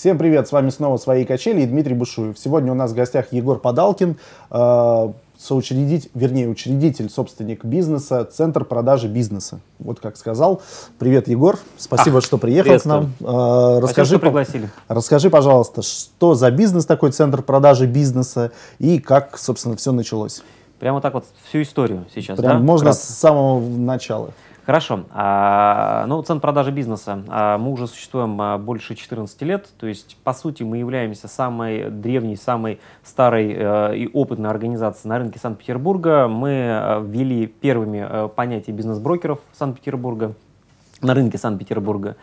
Всем привет, с вами снова «Свои качели» и Дмитрий Бушуев. Сегодня у нас в гостях Егор Подалкин, э, соучредитель, вернее, учредитель, собственник бизнеса, Центр продажи бизнеса. Вот как сказал. Привет, Егор, спасибо, Ах, что приехал к нам. Э, расскажи, что пригласили. Расскажи, пожалуйста, что за бизнес такой Центр продажи бизнеса и как, собственно, все началось? Прямо так вот всю историю сейчас, Прям да? можно Вкратце. с самого начала. Хорошо. А, ну, центр продажи бизнеса. А, мы уже существуем а, больше 14 лет. То есть, по сути, мы являемся самой древней, самой старой э, и опытной организацией на рынке Санкт-Петербурга. Мы э, ввели первыми э, понятие бизнес-брокеров Санкт-Петербурга на рынке Санкт-Петербурга.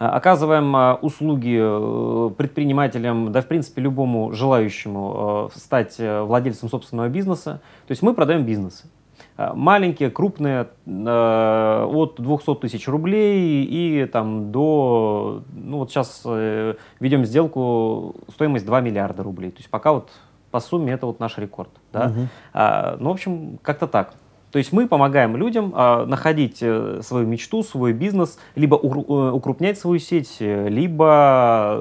А, Оказываем а, услуги э, предпринимателям, да, в принципе, любому желающему э, стать владельцем собственного бизнеса. То есть мы продаем бизнесы. А, Маленькие, крупные, э, от 200 тысяч рублей и там до, ну вот сейчас э, ведем сделку, стоимость 2 миллиарда рублей. То есть пока вот по сумме это вот наш рекорд. Да? Мгм. А, ну, в общем, как-то так. То есть мы помогаем людям а, находить э, свою мечту, свой бизнес, либо э, укрупнять свою сеть, э, либо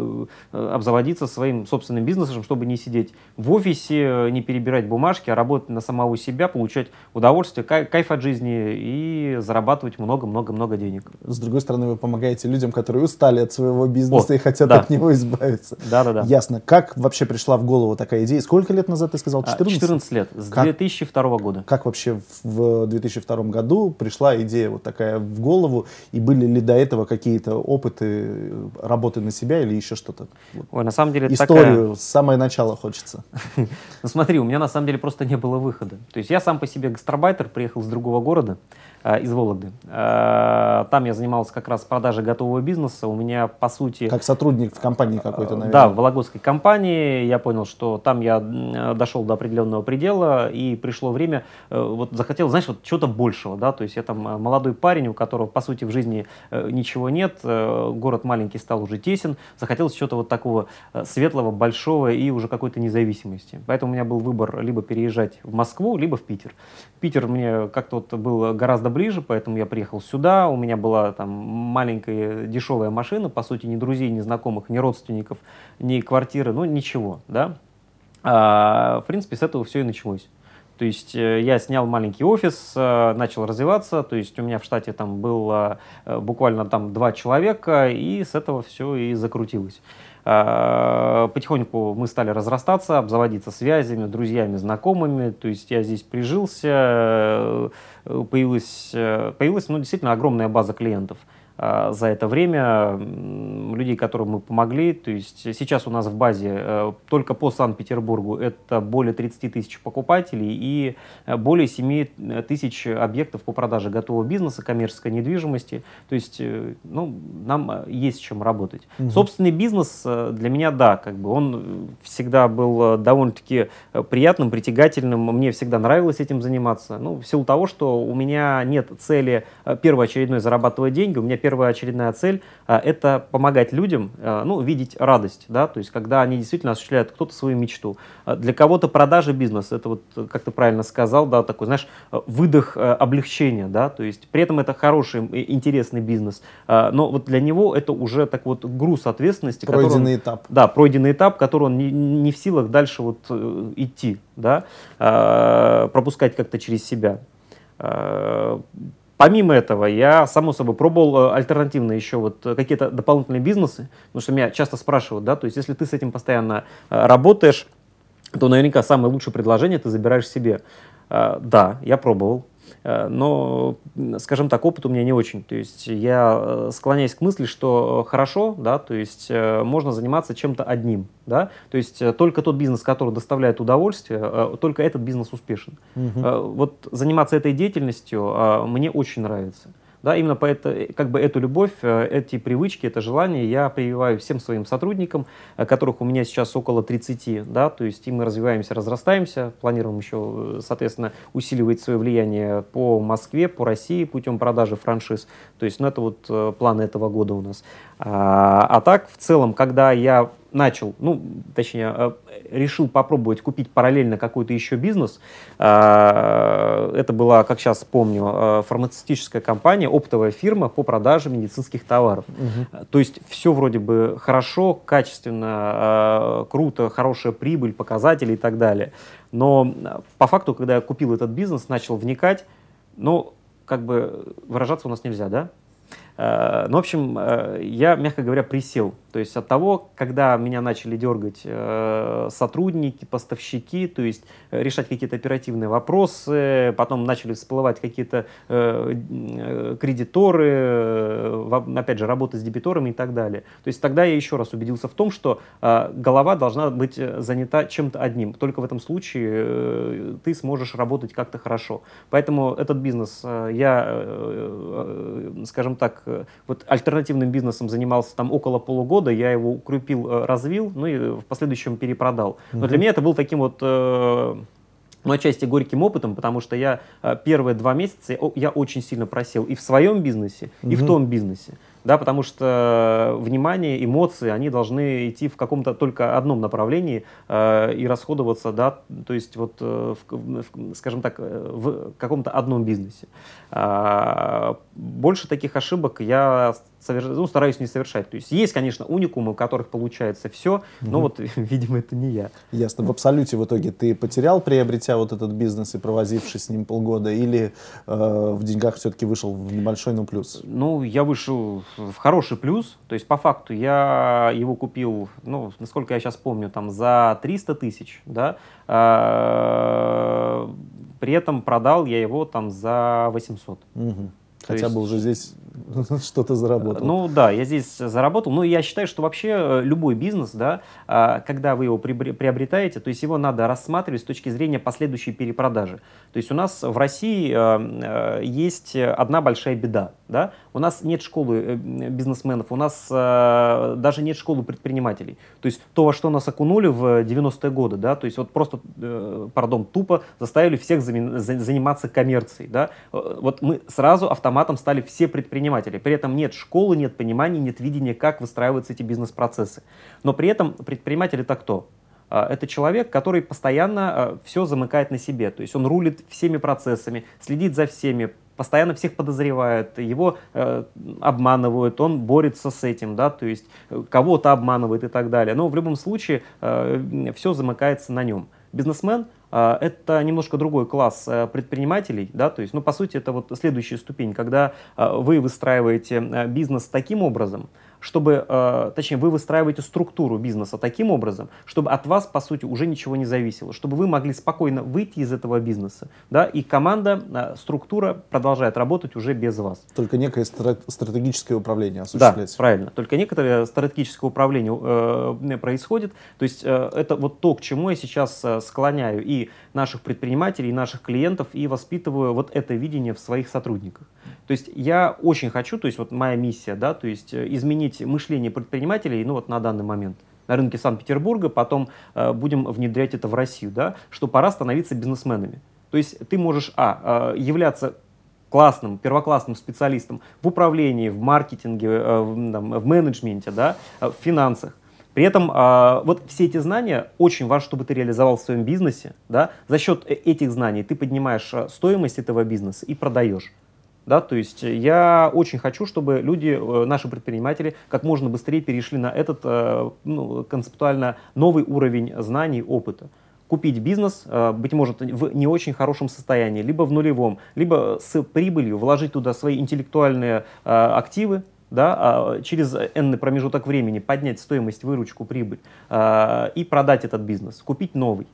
э, обзаводиться своим собственным бизнесом, чтобы не сидеть в офисе, не перебирать бумажки, а работать на самого себя, получать удовольствие, кай- кайф от жизни и зарабатывать много-много-много денег. С другой стороны, вы помогаете людям, которые устали от своего бизнеса О, и хотят да. от него избавиться. Да-да-да. Ясно. Как вообще пришла в голову такая идея? Сколько лет назад ты сказал? А, 14? 14 лет, с Как? 2002 года. Как вообще в в 2002 году пришла идея вот такая в голову? И были ли до этого какие-то опыты э, работы на себя или еще что-то? Ой, на самом деле это такая- Историю с самого начала хочется. Ну смотри, у меня на самом деле просто не было выхода. То есть я сам по себе гастробайтер, приехал из другого города, из Вологды. А, Там я занимался как раз продажей готового бизнеса. У меня, по сути... Как сотрудник в компании какой-то, Э, наверное. Да, в Вологодской компании. Я понял, что там я дошел до определенного предела, и пришло время, э, вот захотел, знаешь, вот чего-то большего, да, то есть я там э, молодой парень, у которого, по сути, в жизни э, ничего нет, э, город маленький стал уже тесен, захотелось чего-то вот такого э, светлого, большого и уже какой-то независимости. Поэтому у меня был выбор либо переезжать в Москву, либо в Питер. Питер мне как-то вот был гораздо ближе, поэтому я приехал сюда, у меня была там маленькая дешевая машина, по сути, ни друзей, ни знакомых, ни родственников, ни квартиры, ну ничего, да. А, в принципе, с этого все и началось. То есть э, я снял маленький офис, э, начал развиваться, то есть у меня в штате там было э, буквально там два человека, и с этого все и закрутилось. А, Потихоньку мы стали разрастаться, обзаводиться связями, друзьями, знакомыми. То есть я здесь прижился, э, появилась, э, появилась ну, действительно огромная база клиентов за это время, людей, которым мы помогли. То есть сейчас у нас в базе э, только по Санкт-Петербургу это более 30 тысяч покупателей и э, более 7 тысяч объектов по продаже готового бизнеса, коммерческой недвижимости. То есть э, ну, нам э, есть с чем работать. Мгм. Собственный бизнес э, для меня, да, как бы он э, всегда был э, довольно-таки э, приятным, притягательным. Мне всегда нравилось этим заниматься. Ну, в силу того, что у меня нет цели э, первоочередной зарабатывать деньги. У меня первая очередная цель э, это помогать людям, э, ну, видеть радость, да, то есть когда они действительно осуществляют кто-то свою мечту. Э, Для кого-то продажа бизнес, это вот, как ты правильно сказал, да, такой, знаешь, выдох облегчения, да, то есть при этом это хороший, интересный бизнес, но вот для него это уже так вот груз ответственности, который он- Пройденный этап. да, пройденный этап, который он не, не в силах дальше вот э, идти, да, пропускать как-то через себя. Помимо этого, я, само собой, пробовал э, альтернативно еще вот э, какие-то дополнительные бизнесы, потому что меня часто спрашивают, да, то есть если ты с этим постоянно э, работаешь, то наверняка самое лучшее предложение ты забираешь себе. Да, я пробовал, но, м, скажем так, опыт у меня не очень. То есть я э, склоняюсь к мысли, что э, хорошо, да, то есть э, можно заниматься чем-то одним, да, то есть э, только тот бизнес, который доставляет удовольствие, э, только этот бизнес успешен. Э, Вот заниматься этой деятельностью э, мне очень нравится. Да, именно по это, как бы эту любовь, э, эти привычки, это желание я прививаю всем своим сотрудникам, э, которых у меня сейчас около 30, да, то есть и мы развиваемся, разрастаемся, планируем еще, э, соответственно, усиливать свое влияние по Москве, по России путем продажи франшиз, то есть, ну, это вот э, планы этого года у нас. А, а так, в целом, когда я начал, ну, точнее, э, решил попробовать купить параллельно какой-то еще бизнес. А, это была, как сейчас помню, э, фармацевтическая компания, оптовая фирма по продаже медицинских товаров. Угу. То есть все вроде бы хорошо, качественно, круто, хорошая прибыль, показатели и так далее. Но по факту, когда я купил этот бизнес, начал вникать, ну, как бы выражаться у нас нельзя, да? Э, ну, в общем, э, я, мягко говоря, присел. То есть от того, когда меня начали дергать э, сотрудники, поставщики, то есть решать какие-то оперативные вопросы, потом начали всплывать какие-то кредиторы, опять же, работа с дебиторами и так далее. То есть тогда я еще раз убедился в том, что голова должна быть занята чем-то одним. Только в этом случае ты сможешь работать как-то хорошо. Поэтому этот бизнес я, скажем так, вот альтернативным бизнесом занимался там около полугода, я его укрепил, э, развил, ну и в последующем перепродал. Но для меня это был таким вот э, ну, отчасти горьким опытом, потому что я э, первые два месяца я очень сильно просел и в своем бизнесе, и в том бизнесе да, потому что внимание, эмоции, они должны идти в каком-то только одном направлении э, и расходоваться, да, то есть вот, э, в, в, скажем так, э, в каком-то одном бизнесе. А, больше таких ошибок я соверш... ну, стараюсь не совершать. То есть есть, конечно, уникумы, у которых получается все, но угу. вот, видимо, это не я. Ясно. В абсолюте в итоге ты потерял, приобретя вот этот бизнес и провозившись с ним полгода, или э, в деньгах все-таки вышел в небольшой, но плюс? Ну, я вышел в хороший плюс. То есть, по факту, я его купил, ну, насколько я сейчас помню, там за 300 тысяч, да, а, при этом продал я его там за 800. Угу. Хотя есть... бы уже здесь что-то заработал. Ну да, я здесь заработал. Ну я считаю, что вообще э, любой бизнес, да, а, когда вы его приобретаете, то есть его надо рассматривать с точки зрения последующей перепродажи. То есть у нас в России э, э, есть одна большая беда. Да? У нас нет школы бизнесменов, у нас даже нет школы предпринимателей. То есть то, во что нас окунули в 90-е годы, да, то есть вот просто, пардон, тупо заставили всех заниматься коммерцией. Да? Вот мы сразу автоматом стали все предприниматели. При этом нет школы, нет понимания, нет видения, как выстраиваются эти бизнес-процессы. Но при этом предприниматель это кто? А, это человек, который постоянно а, все замыкает на себе. То есть он рулит всеми процессами, следит за всеми, постоянно всех подозревает, его э, обманывают, он борется с этим, да, то есть э, кого-то обманывает и так далее. Но в любом случае э, все замыкается на нем. Бизнесмен а, это немножко другой класс э, предпринимателей, да, то есть, ну, по сути, это вот следующая ступень, когда вы выстраиваете э, бизнес таким образом, чтобы, э, точнее, вы выстраиваете структуру бизнеса таким образом, чтобы от вас, по сути, уже ничего не зависело, чтобы вы могли спокойно выйти из этого бизнеса, да, и команда, э, структура продолжает работать уже без вас. Только некое стратегическое управление осуществляется. Да, правильно. Только некоторое стратегическое управление э, происходит. То есть э, это вот то, к чему я сейчас э, склоняю и наших предпринимателей, и наших клиентов, и воспитываю вот это видение в своих сотрудниках. То есть я очень хочу, то есть вот моя миссия, да, то есть э, изменить мышление предпринимателей, ну вот на данный момент на рынке Санкт-Петербурга, потом э, будем внедрять это в Россию, да, что пора становиться бизнесменами. То есть ты можешь, а, э, являться классным, первоклассным специалистом в управлении, в маркетинге, э, в, там, в менеджменте, да, в финансах. При этом э, вот все эти знания очень важно, чтобы ты реализовал в своем бизнесе. Да? За счет этих знаний ты поднимаешь стоимость этого бизнеса и продаешь. Да, то есть я очень хочу, чтобы люди, э, наши предприниматели, как можно быстрее перешли на этот э, ну, концептуально новый уровень знаний, опыта. Купить бизнес, э, быть может, в не очень хорошем состоянии, либо в нулевом, либо с прибылью, вложить туда свои интеллектуальные активы, да, а через энный промежуток времени поднять стоимость, выручку, прибыль и продать этот бизнес, купить новый.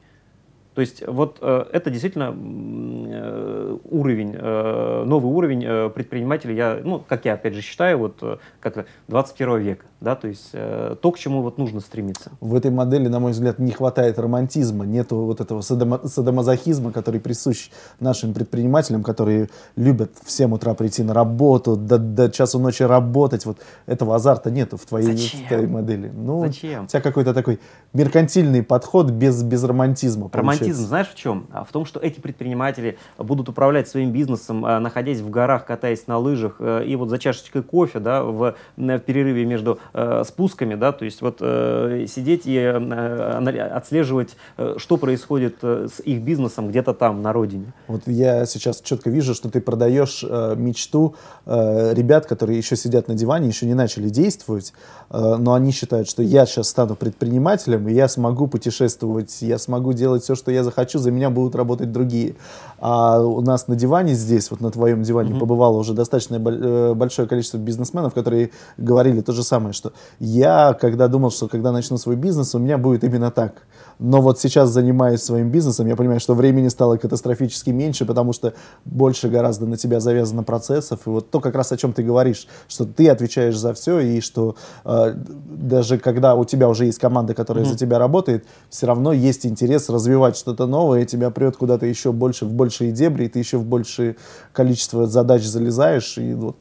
То есть вот э, это действительно э, уровень, э, новый уровень предпринимателей, я, ну, как я опять же считаю, вот как 21 века, да, то есть то, к чему вот нужно стремиться. В этой модели, на мой взгляд, не хватает романтизма, нету вот этого садомо садомазохизма, который присущ нашим предпринимателям, которые любят в 7 утра прийти на работу, до, до часу ночи работать, вот этого азарта нету в твоей, в твоей модели. Ну, Зачем? У тебя какой-то такой меркантильный подход без, без романтизма. Романтизм романтизм знаешь в чем? А В том, что эти предприниматели будут управлять своим бизнесом, а, находясь в горах, катаясь на лыжах, э, и вот за чашечкой кофе, да, в, в перерыве между э, спусками, да, то есть вот э, сидеть и отслеживать, что происходит с их бизнесом где-то там, на родине. Вот я сейчас четко вижу, что ты продаешь мечту ребят, которые еще сидят на диване, еще не начали действовать, но они считают, что я сейчас стану предпринимателем, и я смогу путешествовать, я смогу делать все, что я захочу, за меня будут работать другие. А у нас на диване здесь, вот на твоем диване, mm-hmm. побывало уже достаточно э, большое количество бизнесменов, которые говорили то же самое, что я, когда думал, что когда начну свой бизнес, у меня будет именно так. Но вот сейчас, занимаясь своим бизнесом, я понимаю, что времени стало катастрофически меньше, потому что больше гораздо на тебя завязано процессов. И вот то, как раз о чем ты говоришь, что ты отвечаешь за все, и что э, даже когда у тебя уже есть команда, которая mm-hmm. за тебя работает, все равно есть интерес развивать что-то новое, и тебя прет куда-то еще больше, в большие дебри, и ты еще в большее количество задач залезаешь. И вот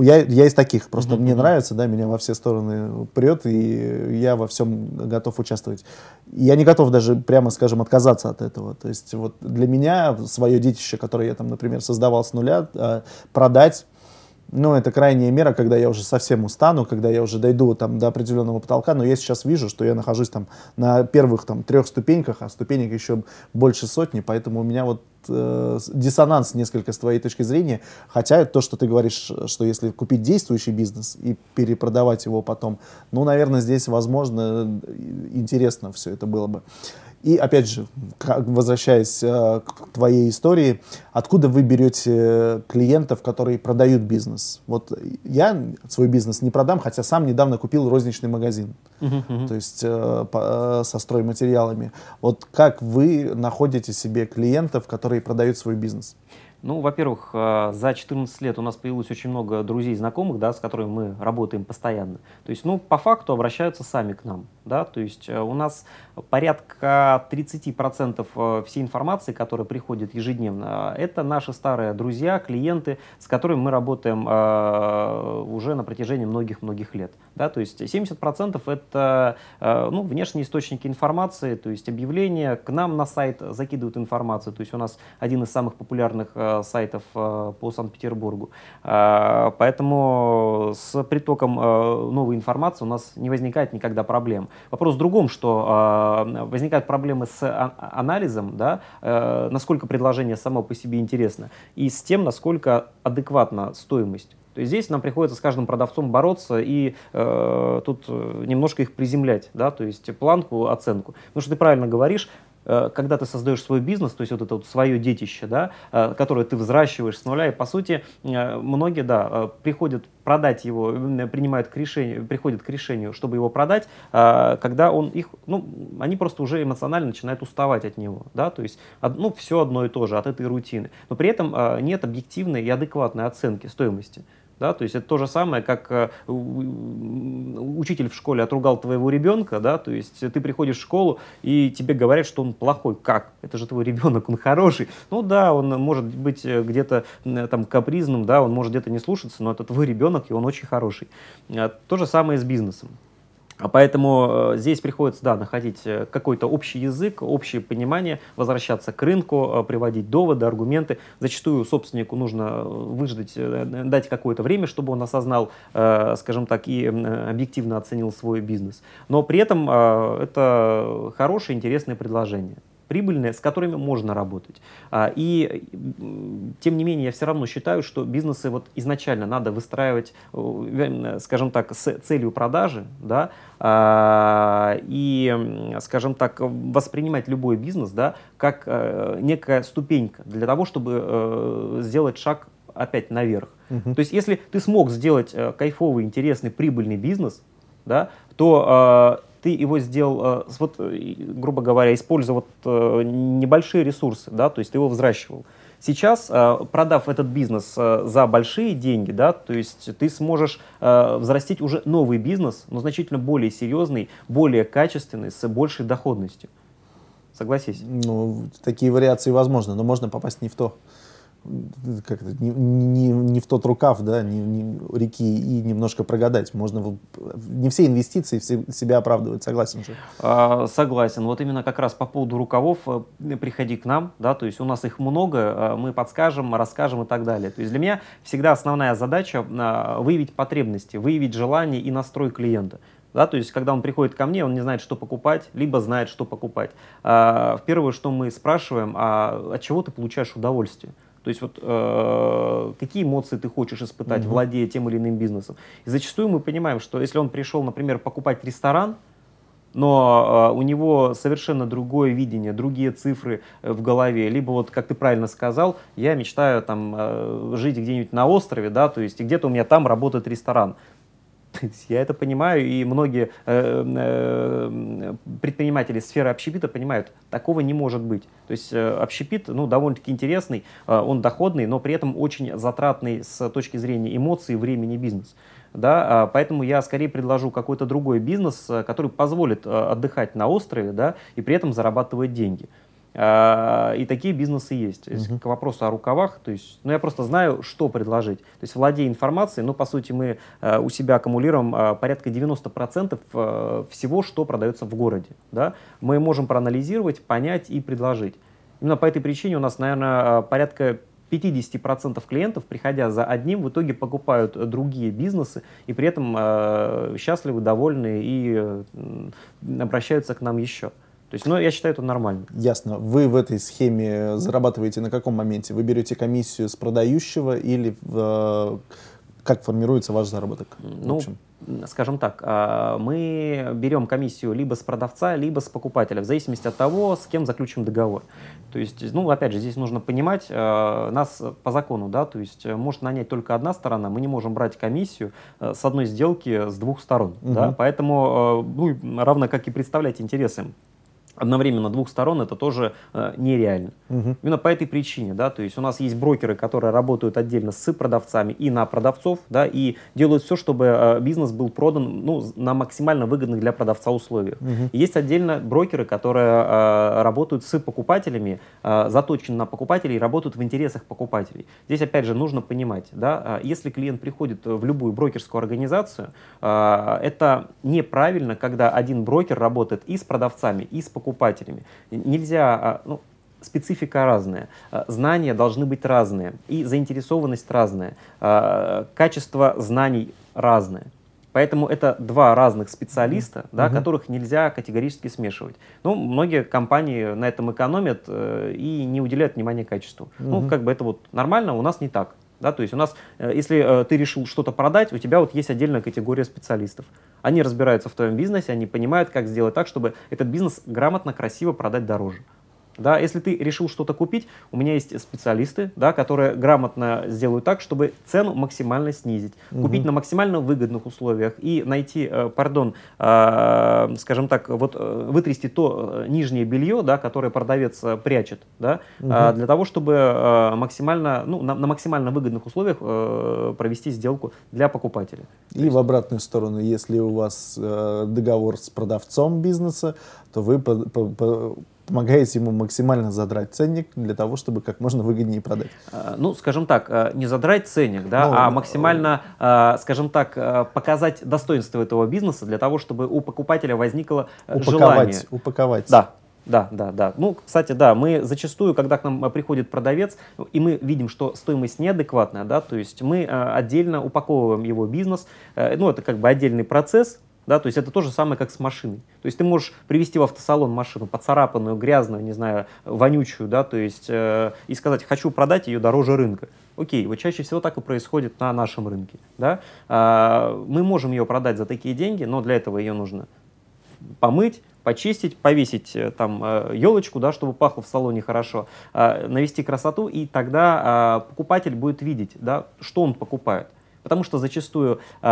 я, я из таких, просто mm-hmm. мне нравится, да, меня во все стороны прет, и я во всем готов участвовать. Я не готов готов даже, прямо скажем, отказаться от этого. То есть вот для меня свое детище, которое я там, например, создавал с нуля, э, продать, ну, это крайняя мера, когда я уже совсем устану, когда я уже дойду там до определенного потолка, но я сейчас вижу, что я нахожусь там на первых там трех ступеньках, а ступенек еще больше сотни, поэтому у меня вот э, диссонанс несколько с твоей точки зрения, хотя то, что ты говоришь, что если купить действующий бизнес и перепродавать его потом, ну, наверное, здесь, возможно, интересно все это было бы. И опять же, возвращаясь э, к твоей истории, откуда вы берете клиентов, которые продают бизнес? Вот я свой бизнес не продам, хотя сам недавно купил розничный магазин, uh-huh, то есть э, по, э, со стройматериалами. Вот как вы находите себе клиентов, которые продают свой бизнес? Ну, во-первых, э, за 14 лет у нас появилось очень много друзей, знакомых, да, с которыми мы работаем постоянно. То есть, ну, по факту обращаются сами к нам, да, то есть э, у нас порядка 30% э, всей информации, которая приходит ежедневно, это наши старые друзья, клиенты, с которыми мы работаем уже на протяжении многих-многих лет, да, то есть 70% это, ну, внешние источники информации, то есть объявления, к нам на сайт закидывают информацию, то есть у нас один из самых популярных Э, сайтов э, по Санкт-Петербургу. Э, поэтому с притоком новой информации у нас не возникает никогда проблем. Вопрос в другом, что возникают проблемы с а, анализом, да, насколько предложение само по себе интересно, и с тем, насколько адекватна стоимость. То есть здесь нам приходится с каждым продавцом бороться и э, тут немножко их приземлять, да, то есть планку, оценку. Потому что ты правильно говоришь, Э, когда ты создаешь свой бизнес, то есть вот это вот свое детище, да, э, которое ты взращиваешь с нуля, и по сути э, многие, да, приходят продать его, принимают к решению, приходят к решению, чтобы его продать, когда он их, ну, они просто уже эмоционально начинают уставать от него, да, то есть, ну, все одно и то же, от этой рутины. Но при этом нет объективной и адекватной оценки стоимости. Да, то есть это то же самое, как э, учитель в школе отругал твоего ребенка, да, то есть ты приходишь в школу и тебе говорят, что он плохой. Как? Это же твой ребенок, он хороший. Ну да, он может быть э, где-то там капризным, да, он может где-то не слушаться, но это твой ребенок, и он очень хороший. А то же самое с бизнесом. А поэтому э, здесь приходится, да, находить э, какой-то общий язык, общее понимание, возвращаться к рынку, э, приводить доводы, аргументы. Зачастую собственнику нужно выждать, дать какое-то время, чтобы он осознал, скажем так, и объективно оценил свой бизнес. Но при этом это хорошее, интересное предложение прибыльные, с которыми можно работать. А, и тем не менее, я все равно считаю, что бизнесы вот изначально надо выстраивать, э, скажем так, с целью продажи, да, а, и, скажем так, воспринимать любой бизнес, да, как э, некая ступенька для того, чтобы э, сделать шаг опять наверх. Uh-huh. То есть, если ты смог сделать кайфовый, интересный, прибыльный бизнес, да, то ты его сделал, э, вот, э, грубо говоря, используя вот э, небольшие ресурсы, да, то есть ты его взращивал. Сейчас, продав этот бизнес за большие деньги, да, то есть ты сможешь взрастить уже новый бизнес, но значительно более серьезный, более качественный, с большей доходностью. Согласись? Ну, такие вариации возможны, но можно попасть не в то. Как это, не, не, не в тот рукав, да, не, не, реки и немножко прогадать. Можно не все инвестиции все, себя оправдывают, согласен же. А, согласен. Вот именно как раз по поводу рукавов э, приходи к нам, да, то есть у нас их много, э, мы подскажем, расскажем и так далее. То есть для меня всегда основная задача а, выявить потребности, выявить желание и настрой клиента. Да, то есть, когда он приходит ко мне, он не знает, что покупать, либо знает, что покупать. А, первое, что мы спрашиваем, а от чего ты получаешь удовольствие? То есть вот э, какие эмоции ты хочешь испытать, mm-hmm. владея тем или иным бизнесом. И зачастую мы понимаем, что если он пришел, например, покупать ресторан, но э, у него совершенно другое видение, другие цифры э, в голове. Либо вот, как ты правильно сказал, я мечтаю там э, жить где-нибудь на острове, да, то есть где-то у меня там работает ресторан. Я это понимаю, и многие э, э, предприниматели сферы общепита понимают, такого не может быть. То есть э, общепит ну, довольно-таки интересный, он доходный, но при этом очень затратный с точки зрения эмоций, времени, бизнес. Да, поэтому я скорее предложу какой-то другой бизнес, который позволит отдыхать на острове да, и при этом зарабатывать деньги. А, и такие бизнесы есть. Uh-huh. К вопросу о рукавах, то есть, ну, я просто знаю, что предложить. То есть, владея информацией, ну, по сути, мы э, у себя аккумулируем э, порядка 90% э, всего, что продается в городе. Да? Мы можем проанализировать, понять и предложить. Именно по этой причине у нас, наверное, порядка 50% клиентов, приходя за одним, в итоге покупают другие бизнесы и при этом э, счастливы, довольны и э, обращаются к нам еще. То есть, ну, я считаю, это нормально. Ясно. Вы в этой схеме зарабатываете на каком моменте? Вы берете комиссию с продающего или в, как формируется ваш заработок? Ну, скажем так, а, мы берем комиссию либо с продавца, либо с покупателя, в зависимости от того, с кем заключим договор. То есть, ну, опять же, здесь нужно понимать, а, нас по закону, да, то есть может нанять только одна сторона, мы не можем брать комиссию с одной сделки с двух сторон, угу. да, поэтому, ну, равно как и представлять интересы одновременно двух сторон это тоже э, нереально. Угу. Именно по этой причине, да, то есть у нас есть брокеры, которые работают отдельно с продавцами и на продавцов, да, и делают все, чтобы э, бизнес был продан, ну, на максимально выгодных для продавца условиях. Угу. есть отдельно брокеры, которые э, работают с покупателями, э, заточены на покупателей и работают в интересах покупателей. Здесь опять же нужно понимать, да, э, если клиент приходит в любую брокерскую организацию, э, это неправильно, когда один брокер работает и с продавцами, и с покупателями покупателями. Нельзя, а, ну, специфика разная, а, знания должны быть разные, и заинтересованность разная, а, качество знаний разное. Поэтому это два разных специалиста, mm-hmm. да, mm-hmm. которых нельзя категорически смешивать. Ну, многие компании на этом экономят э, и не уделяют внимания качеству. Mm-hmm. Ну, как бы это вот нормально, у нас не так. Да, то есть у нас, э, если э, ты решил что-то продать, у тебя вот есть отдельная категория специалистов. Они разбираются в твоем бизнесе, они понимают, как сделать так, чтобы этот бизнес грамотно, красиво продать дороже. Да, если ты решил что-то купить, у меня есть специалисты, да, которые грамотно сделают так, чтобы цену максимально снизить, угу. купить на максимально выгодных условиях и найти, э, пардон, э, скажем так, вот э, вытрясти то э, нижнее белье, да, которое продавец э, прячет, да, угу. э, для того, чтобы э, максимально, ну, на, на максимально выгодных условиях э, провести сделку для покупателя. И в обратную сторону, если у вас э, договор с продавцом бизнеса, то вы по, по, по помогаете ему максимально задрать ценник для того, чтобы как можно выгоднее продать? А, ну, скажем так, э, не задрать ценник, да, ну, а максимально, э, скажем так, э, показать достоинство этого бизнеса для того, чтобы у покупателя возникло упаковать, желание. Упаковать. Да, да, да, да. Ну, кстати, да, мы зачастую, когда к нам приходит продавец, и мы видим, что стоимость неадекватная, да, то есть мы отдельно упаковываем его бизнес, ну, это как бы отдельный процесс, да, то есть это то же самое, как с машиной. То есть ты можешь привести в автосалон машину поцарапанную, грязную, не знаю, вонючую, да, то есть э, и сказать, хочу продать ее дороже рынка. Окей, вот чаще всего так и происходит на нашем рынке, да. А, мы можем ее продать за такие деньги, но для этого ее нужно помыть, почистить, повесить э, там елочку, э, да, чтобы пахло в салоне хорошо, а, навести красоту, и тогда а, покупатель будет видеть, да, что он покупает. Потому что зачастую э,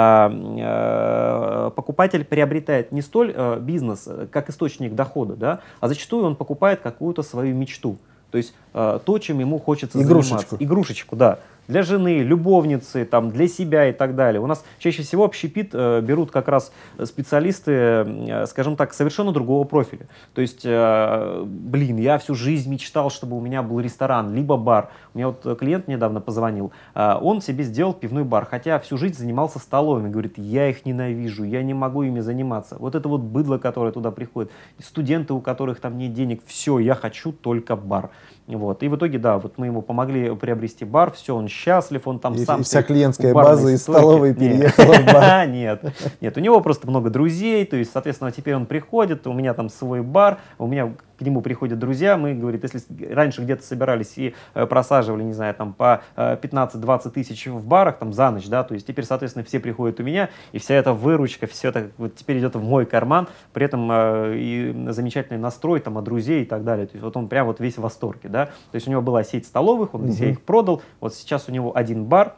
э, покупатель приобретает не столь э, бизнес э, как источник дохода, да, а зачастую он покупает какую-то свою мечту. То есть то, чем ему хочется Игрушечку. заниматься. Игрушечку, да. Для жены, любовницы, там, для себя и так далее. У нас чаще всего общепит э, берут как раз специалисты, э, скажем так, совершенно другого профиля. То есть, э, блин, я всю жизнь мечтал, чтобы у меня был ресторан, либо бар. У меня вот клиент недавно позвонил, э, он себе сделал пивной бар, хотя всю жизнь занимался столовыми. Говорит, я их ненавижу, я не могу ими заниматься. Вот это вот быдло, которое туда приходит, студенты, у которых там нет денег, все, я хочу только бар. Вот. И в итоге, да, вот мы ему помогли приобрести бар, все, он счастлив, он там и, сам... И вся клиентская база из столовой переехала в бар. Нет, нет, у него просто много друзей, то есть, соответственно, теперь он приходит, у меня там свой бар, у меня к нему приходят друзья, мы, говорит, если раньше где-то собирались и э, просаживали, не знаю, там по э, 15-20 тысяч в барах там за ночь, да, то есть теперь, соответственно, все приходят у меня, и вся эта выручка, все это вот теперь идет в мой карман, при этом э, и замечательный настрой там от друзей и так далее, то есть вот он прям вот весь в восторге, да, то есть у него была сеть столовых, он угу. все их продал, вот сейчас у него один бар,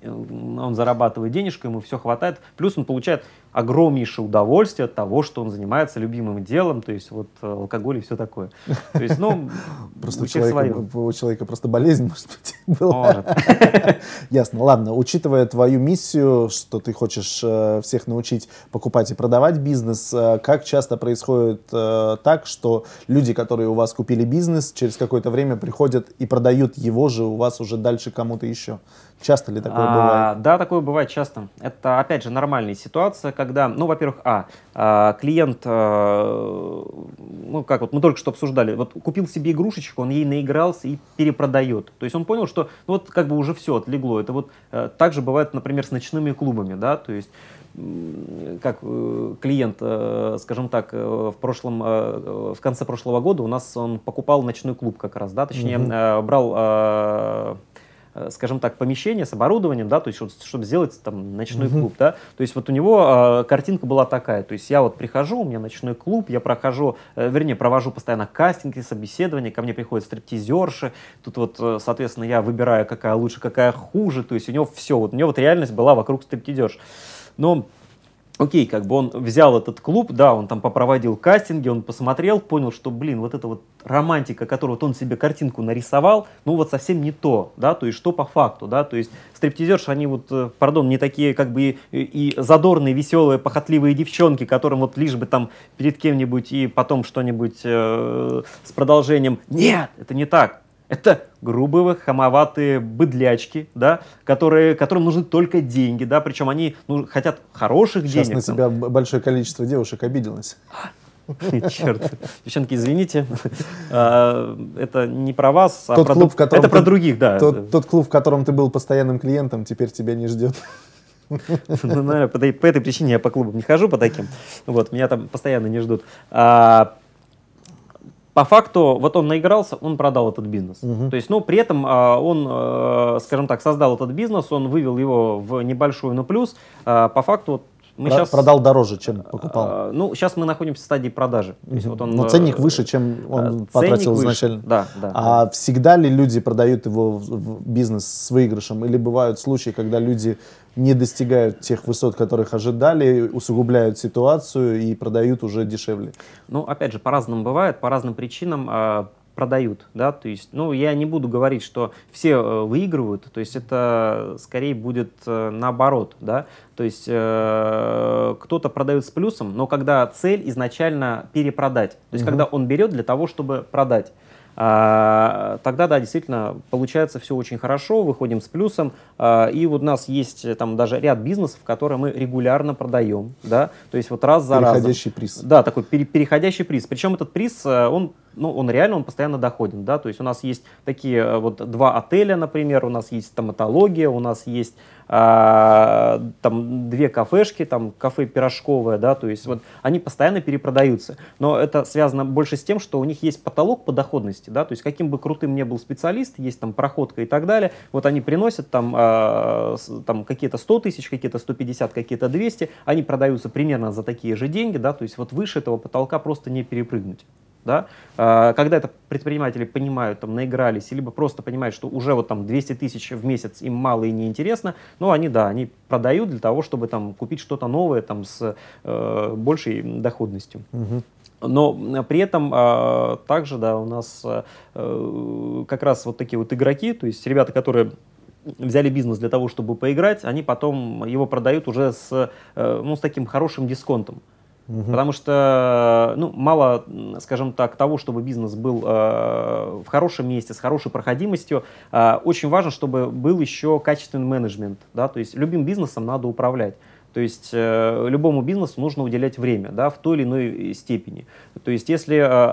э, он зарабатывает денежку, ему все хватает, плюс он получает огромнейшее удовольствие от того, что он занимается любимым делом, то есть вот э, алкоголь и все такое. То есть, ну, просто у человека, у человека просто болезнь, может быть, была. Ясно. Ладно, учитывая твою миссию, что ты хочешь э, всех научить покупать и продавать бизнес, э, как часто происходит так, что люди, которые у вас купили бизнес, через какое-то время приходят и продают его же у вас уже дальше кому-то еще? Часто ли такое а, бывает? Да, такое бывает часто. Это, опять же, нормальная ситуация, когда, ну, во-первых, а, а клиент, а, ну, как вот мы только что обсуждали, вот купил себе игрушечку, он ей наигрался и перепродает. То есть он понял, что ну, вот как бы уже все отлегло. Это вот а, так же бывает, например, с ночными клубами, да, то есть как э, клиент, скажем так, в прошлом, в конце прошлого года у нас он покупал ночной клуб как раз, да, точнее, mm-hmm. брал Э, скажем так, помещение с оборудованием, да, то есть чтобы, чтобы сделать там ночной mm-hmm. клуб, да, то есть вот у него э, картинка была такая, то есть я вот прихожу, у меня ночной клуб, я прохожу, э, вернее, провожу постоянно кастинги, собеседования, ко мне приходят стриптизерши, тут вот, э, соответственно, я выбираю, какая лучше, какая хуже, то есть у него все, вот у него вот реальность была вокруг стриптизерш. Но окей, как бы он взял этот клуб, да, он там попроводил кастинги, он посмотрел, понял, что, блин, вот эта вот романтика, которую вот он себе картинку нарисовал, ну вот совсем не то, да, то есть что по факту, да, то есть стриптизерши, они вот, э, пардон, не такие как бы и, задорные, веселые, похотливые девчонки, которым вот лишь бы там перед кем-нибудь и потом что-нибудь э, с продолжением. Нет, это не так. Это грубые, хамоватые быдлячки, да, которые, которым нужны только деньги, да, причем они ну, хотят хороших Сейчас денег. Сейчас на тебя там. большое количество девушек обиделось. Черт. Девчонки, извините. А, это не про вас, а про, клуб, это про других, да. Тот, тот клуб, в котором ты был постоянным клиентом, теперь тебя не ждет. Ну, наверное, по, по этой причине я по клубам не хожу, по таким. Вот, меня там постоянно не ждут. А, по факту, вот он наигрался, он продал этот бизнес. Угу. То есть, ну, при этом а, он, а, скажем так, создал этот бизнес, он вывел его в небольшой, но плюс. А, по факту, вот, мы Про, сейчас, продал дороже, чем покупал. А, ну, сейчас мы находимся в стадии продажи. Угу. вот он, но ценник выше, чем он потратил выше. изначально. Да, да. А да. всегда ли люди продают его в, в бизнес с выигрышем? Или бывают случаи, когда люди не достигают тех высот, которых ожидали, усугубляют ситуацию и продают уже дешевле? Ну, опять же, по-разному бывает, по разным причинам э, продают, да, то есть, ну, я не буду говорить, что все э, выигрывают, то есть это скорее будет э, наоборот, да, то есть э, кто-то продает с плюсом, но когда цель изначально перепродать, то есть угу. когда он берет для того, чтобы продать, а, тогда, да, действительно, получается все очень хорошо, выходим с плюсом, а, и вот у нас есть э, там даже ряд бизнесов, которые мы регулярно продаем, да, то есть вот раз за разом. Переходящий приз. Да, такой пере переходящий приз. Причем этот приз, э, он ну, он реально, он постоянно доходен, да, то есть у нас есть такие э, вот два отеля, например, у нас есть стоматология, у нас есть а, там две кафешки, там кафе пирожковое, да, то есть вот они постоянно перепродаются, но это связано больше с тем, что у них есть потолок по доходности, да, то есть каким бы крутым ни был специалист, есть там проходка и так далее, вот они приносят там, а, там какие-то 100 тысяч, какие-то 150, какие-то 200, они продаются примерно за такие же деньги, да, то есть вот выше этого потолка просто не перепрыгнуть. Да? А, когда это предприниматели понимают, там, наигрались, либо просто понимают, что уже вот там 200 тысяч в месяц им мало и неинтересно, но они, да, они продают для того, чтобы там купить что-то новое там с э, большей доходностью. Угу. Но при этом э, также, да, у нас э, как раз вот такие вот игроки, то есть ребята, которые взяли бизнес для того, чтобы поиграть, они потом его продают уже с, э, ну, с таким хорошим дисконтом. Угу. Потому что ну, мало, скажем так, того, чтобы бизнес был э, в хорошем месте, с хорошей проходимостью, э, очень важно, чтобы был еще качественный менеджмент. Да? То есть любым бизнесом надо управлять. То есть э, любому бизнесу нужно уделять время да, в той или иной степени. То есть если э,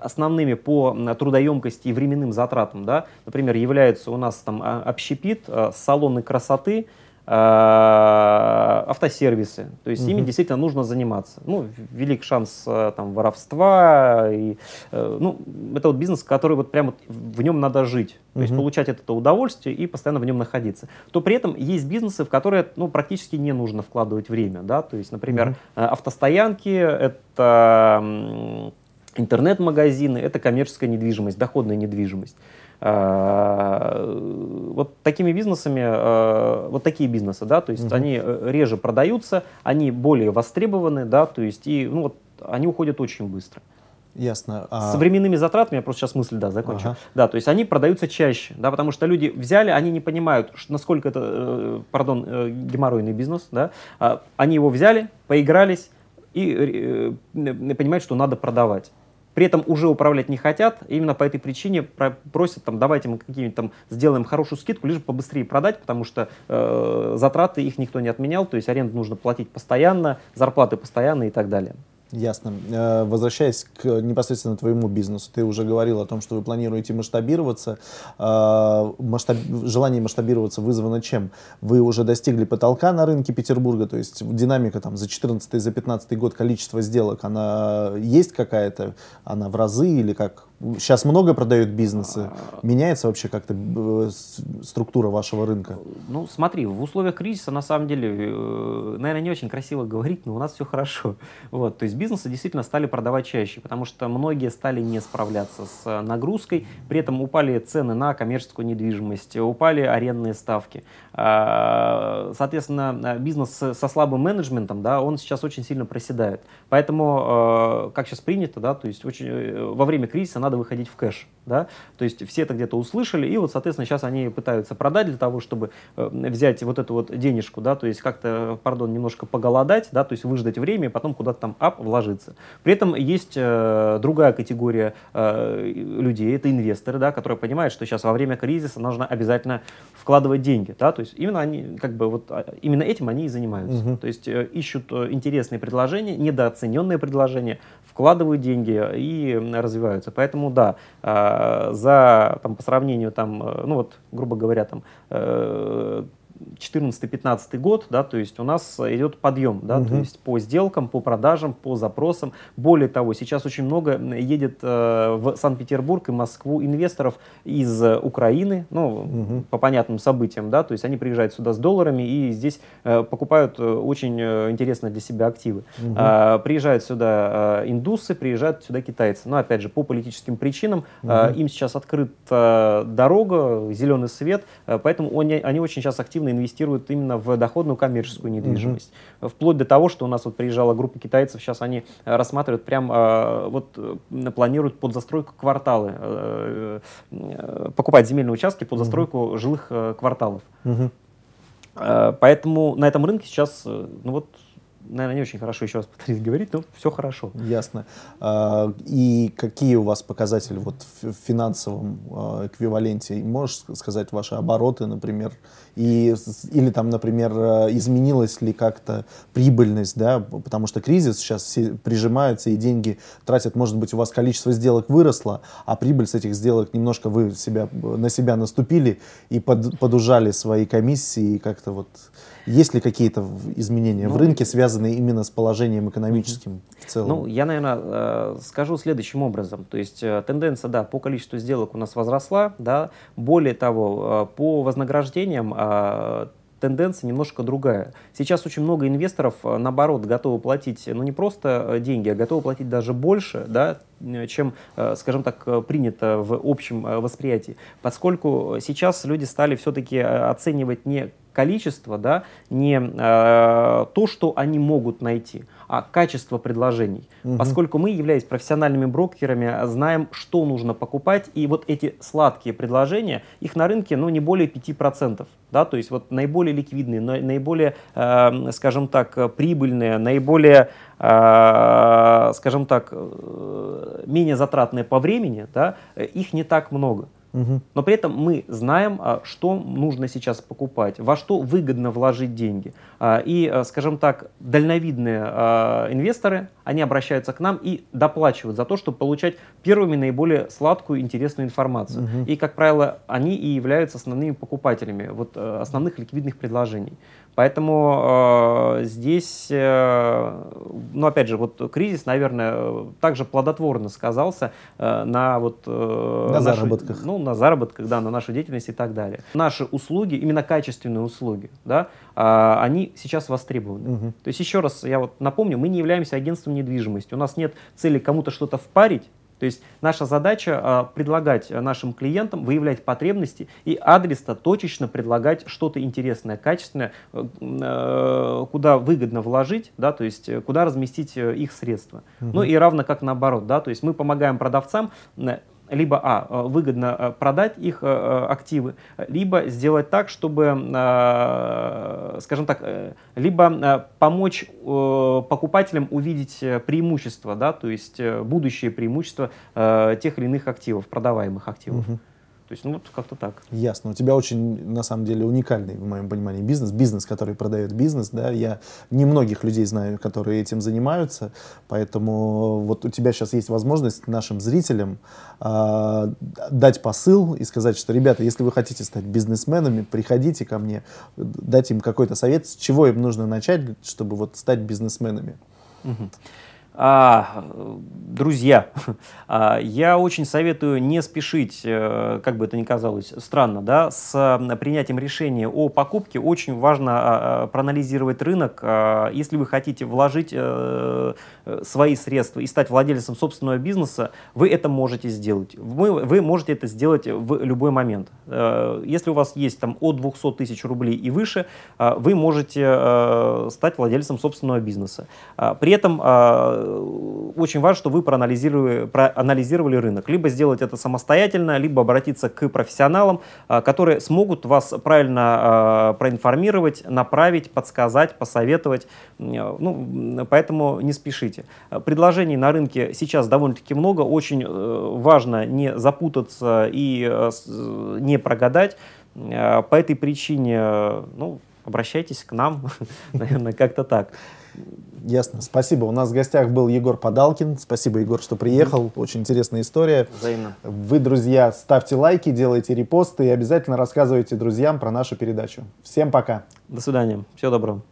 основными по трудоемкости и временным затратам, да, например, являются у нас там а, общепит, э, салоны красоты, Э, автосервисы. То есть угу. ими действительно нужно заниматься. Ну, велик шанс э, там, воровства. И, э, ну, это вот бизнес, который вот прямо в нем надо жить. То угу. есть получать это удовольствие и постоянно в нем находиться. То при этом есть бизнесы, в которые ну, практически не нужно вкладывать время. Да? То есть, например, угу. автостоянки — это интернет-магазины, это коммерческая недвижимость, доходная недвижимость. Вот такими бизнесами, а, вот такие бизнесы, да, то есть угу. они э, реже продаются, они более востребованы, да, то есть и, ну вот, они уходят очень быстро. Ясно. А... С временными затратами, я просто сейчас мысль, да, закончу. Ага. Да, то есть они продаются чаще, да, потому что люди взяли, они не понимают, насколько это, э, пардон, э, геморройный бизнес, да, они его взяли, поигрались и понимают, что надо продавать при этом уже управлять не хотят, именно по этой причине просят, там, давайте мы какие-нибудь там сделаем хорошую скидку, лишь бы побыстрее продать, потому что э, затраты их никто не отменял, то есть аренду нужно платить постоянно, зарплаты постоянно и так далее. Ясно. Э, возвращаясь к непосредственно твоему бизнесу, ты уже говорил о том, что вы планируете масштабироваться. Э, масштаб... Желание масштабироваться вызвано чем? Вы уже достигли потолка на рынке Петербурга, то есть динамика там за 14 за 15 год количество сделок, она есть какая-то? Она в разы или как? Сейчас много продают бизнесы. Меняется вообще как-то э, структура вашего рынка? Ну, смотри, в условиях кризиса, на самом деле, э, наверное, не очень красиво говорить, но у нас все хорошо. Вот, то есть бизнесы действительно стали продавать чаще, потому что многие стали не справляться с нагрузкой, при этом упали цены на коммерческую недвижимость, упали арендные ставки. А, соответственно, бизнес со слабым менеджментом, да, он сейчас очень сильно проседает. Поэтому, э, как сейчас принято, да, то есть очень, во время кризиса надо выходить в кэш. Да? То есть все это где-то услышали, и вот, соответственно, сейчас они пытаются продать для того, чтобы э, взять вот эту вот денежку, да, то есть как-то, пардон, немножко поголодать, да, то есть выждать время и потом куда-то там ап вложиться. При этом есть э, другая категория э, людей, это инвесторы, да, которые понимают, что сейчас во время кризиса нужно обязательно вкладывать деньги, да, то есть именно они, как бы вот, а, именно этим они и занимаются. Угу. То есть э, ищут э, интересные предложения, недооцененные предложения, вкладывают деньги и развиваются. Поэтому да, а, за, там, по сравнению, там, э, ну вот, грубо говоря, там, 14-15 год, да, то есть у нас идет подъем, да, угу. то есть по сделкам, по продажам, по запросам. Более того, сейчас очень много едет э, в Санкт-Петербург и Москву инвесторов из Украины, ну, угу. по понятным событиям, да, то есть они приезжают сюда с долларами и здесь э, покупают э, очень э, интересные для себя активы. Угу. Э, приезжают сюда э, индусы, приезжают сюда китайцы. Но опять же, по политическим причинам угу. э, им сейчас открыта дорога, зеленый свет, э, поэтому они, они очень сейчас активно активно инвестируют именно в доходную коммерческую недвижимость. Mm-hmm. Вплоть до того, что у нас вот приезжала группа китайцев, сейчас они э, рассматривают прям, э, вот э, планируют под застройку кварталы, покупать земельные участки под застройку mm-hmm. жилых кварталов. Mm-hmm. Поэтому на этом рынке сейчас, ну вот, наверное, не очень хорошо еще раз повторюсь говорить, но все хорошо. Ясно. А, и какие у вас показатели вот в финансовом а, эквиваленте? Можешь сказать ваши обороты, например, и, или там, например, а, изменилась ли как-то прибыльность, да, потому что кризис сейчас все прижимаются и деньги тратят, может быть, у вас количество сделок выросло, а прибыль с этих сделок немножко вы себя, на себя наступили и под, подужали свои комиссии и как-то вот есть ли какие-то изменения ну, в рынке, связанные именно с положением экономическим угу. в целом? Ну, я, наверное, э, скажу следующим образом. То есть э, тенденция, да, по количеству сделок у нас возросла, да. Более того, э, по вознаграждениям тенденция немножко другая. Сейчас очень много инвесторов, наоборот, готовы платить, ну не просто деньги, а готовы платить даже больше, да, чем, скажем так, принято в общем восприятии. Поскольку сейчас люди стали все-таки оценивать не количество, да, не э, то, что они могут найти, а качество предложений. Угу. Поскольку мы, являясь профессиональными брокерами, знаем, что нужно покупать, и вот эти сладкие предложения, их на рынке ну, не более 5%. Да, то есть вот наиболее ликвидные, наиболее, э, скажем так, прибыльные, наиболее, э, скажем так, э, менее затратные по времени, да, их не так много. Но при этом мы знаем, а, что нужно сейчас покупать, во что выгодно вложить деньги. А, и, а, скажем так, дальновидные инвесторы, они обращаются к нам и доплачивают за то, чтобы получать первыми наиболее сладкую, интересную информацию. Угу. И, как правило, они и являются основными покупателями вот, основных ликвидных предложений. Поэтому э, здесь, э, ну опять же, вот кризис, наверное, также плодотворно сказался э, на вот э, на наши, заработках, ну на заработках, да, на нашей деятельности и так далее. Наши услуги, именно качественные услуги, да, э, они сейчас востребованы. Угу. То есть еще раз я вот напомню, мы не являемся агентством недвижимости, у нас нет цели кому-то что-то впарить, то есть наша задача а, предлагать нашим клиентам, выявлять потребности и адресно, точечно предлагать что-то интересное, качественное, э, э, куда выгодно вложить, да, то есть э, куда разместить их средства. Угу. Ну и равно как наоборот, да, то есть мы помогаем продавцам либо а, э, выгодно э, продать их э, активы, либо сделать так, чтобы, скажем так, либо помочь покупателям увидеть преимущества, да, то есть будущее преимущества тех или иных активов, продаваемых активов. Угу. То есть, ну вот как-то так. Ясно. У тебя очень, на самом деле, уникальный, в моем понимании, бизнес. Бизнес, который продает бизнес, да. Я немногих людей знаю, которые этим занимаются, поэтому вот у тебя сейчас есть возможность нашим зрителям э, дать посыл и сказать, что, ребята, если вы хотите стать бизнесменами, приходите ко мне, дать им какой-то совет, с чего им нужно начать, чтобы вот стать бизнесменами. Угу. А, друзья, а, я очень советую не спешить, э, как бы это ни казалось странно, да, с принятием решения о покупке. Очень важно а, а, проанализировать рынок. Если вы хотите вложить э, свои средства и стать владельцем собственного бизнеса, вы это можете сделать. Вы, вы можете это сделать в любой момент. Э, если у вас есть там от 200 тысяч рублей и выше, вы можете стать владельцем собственного бизнеса. При этом очень важно, что вы проанализировали, проанализировали рынок. Либо сделать это самостоятельно, либо обратиться к профессионалам, а, которые смогут вас правильно а, проинформировать, направить, подсказать, посоветовать. Ну, поэтому не спешите. Предложений на рынке сейчас довольно-таки много. Очень э, важно не запутаться и э, не прогадать. По этой причине ну, обращайтесь к нам, наверное, как-то так. Ясно. Спасибо. У нас в гостях был Егор Подалкин. Спасибо, Егор, что приехал. Очень интересная история. Взаимно. Вы, друзья, ставьте лайки, делайте репосты и обязательно рассказывайте друзьям про нашу передачу. Всем пока. До свидания. Всего доброго.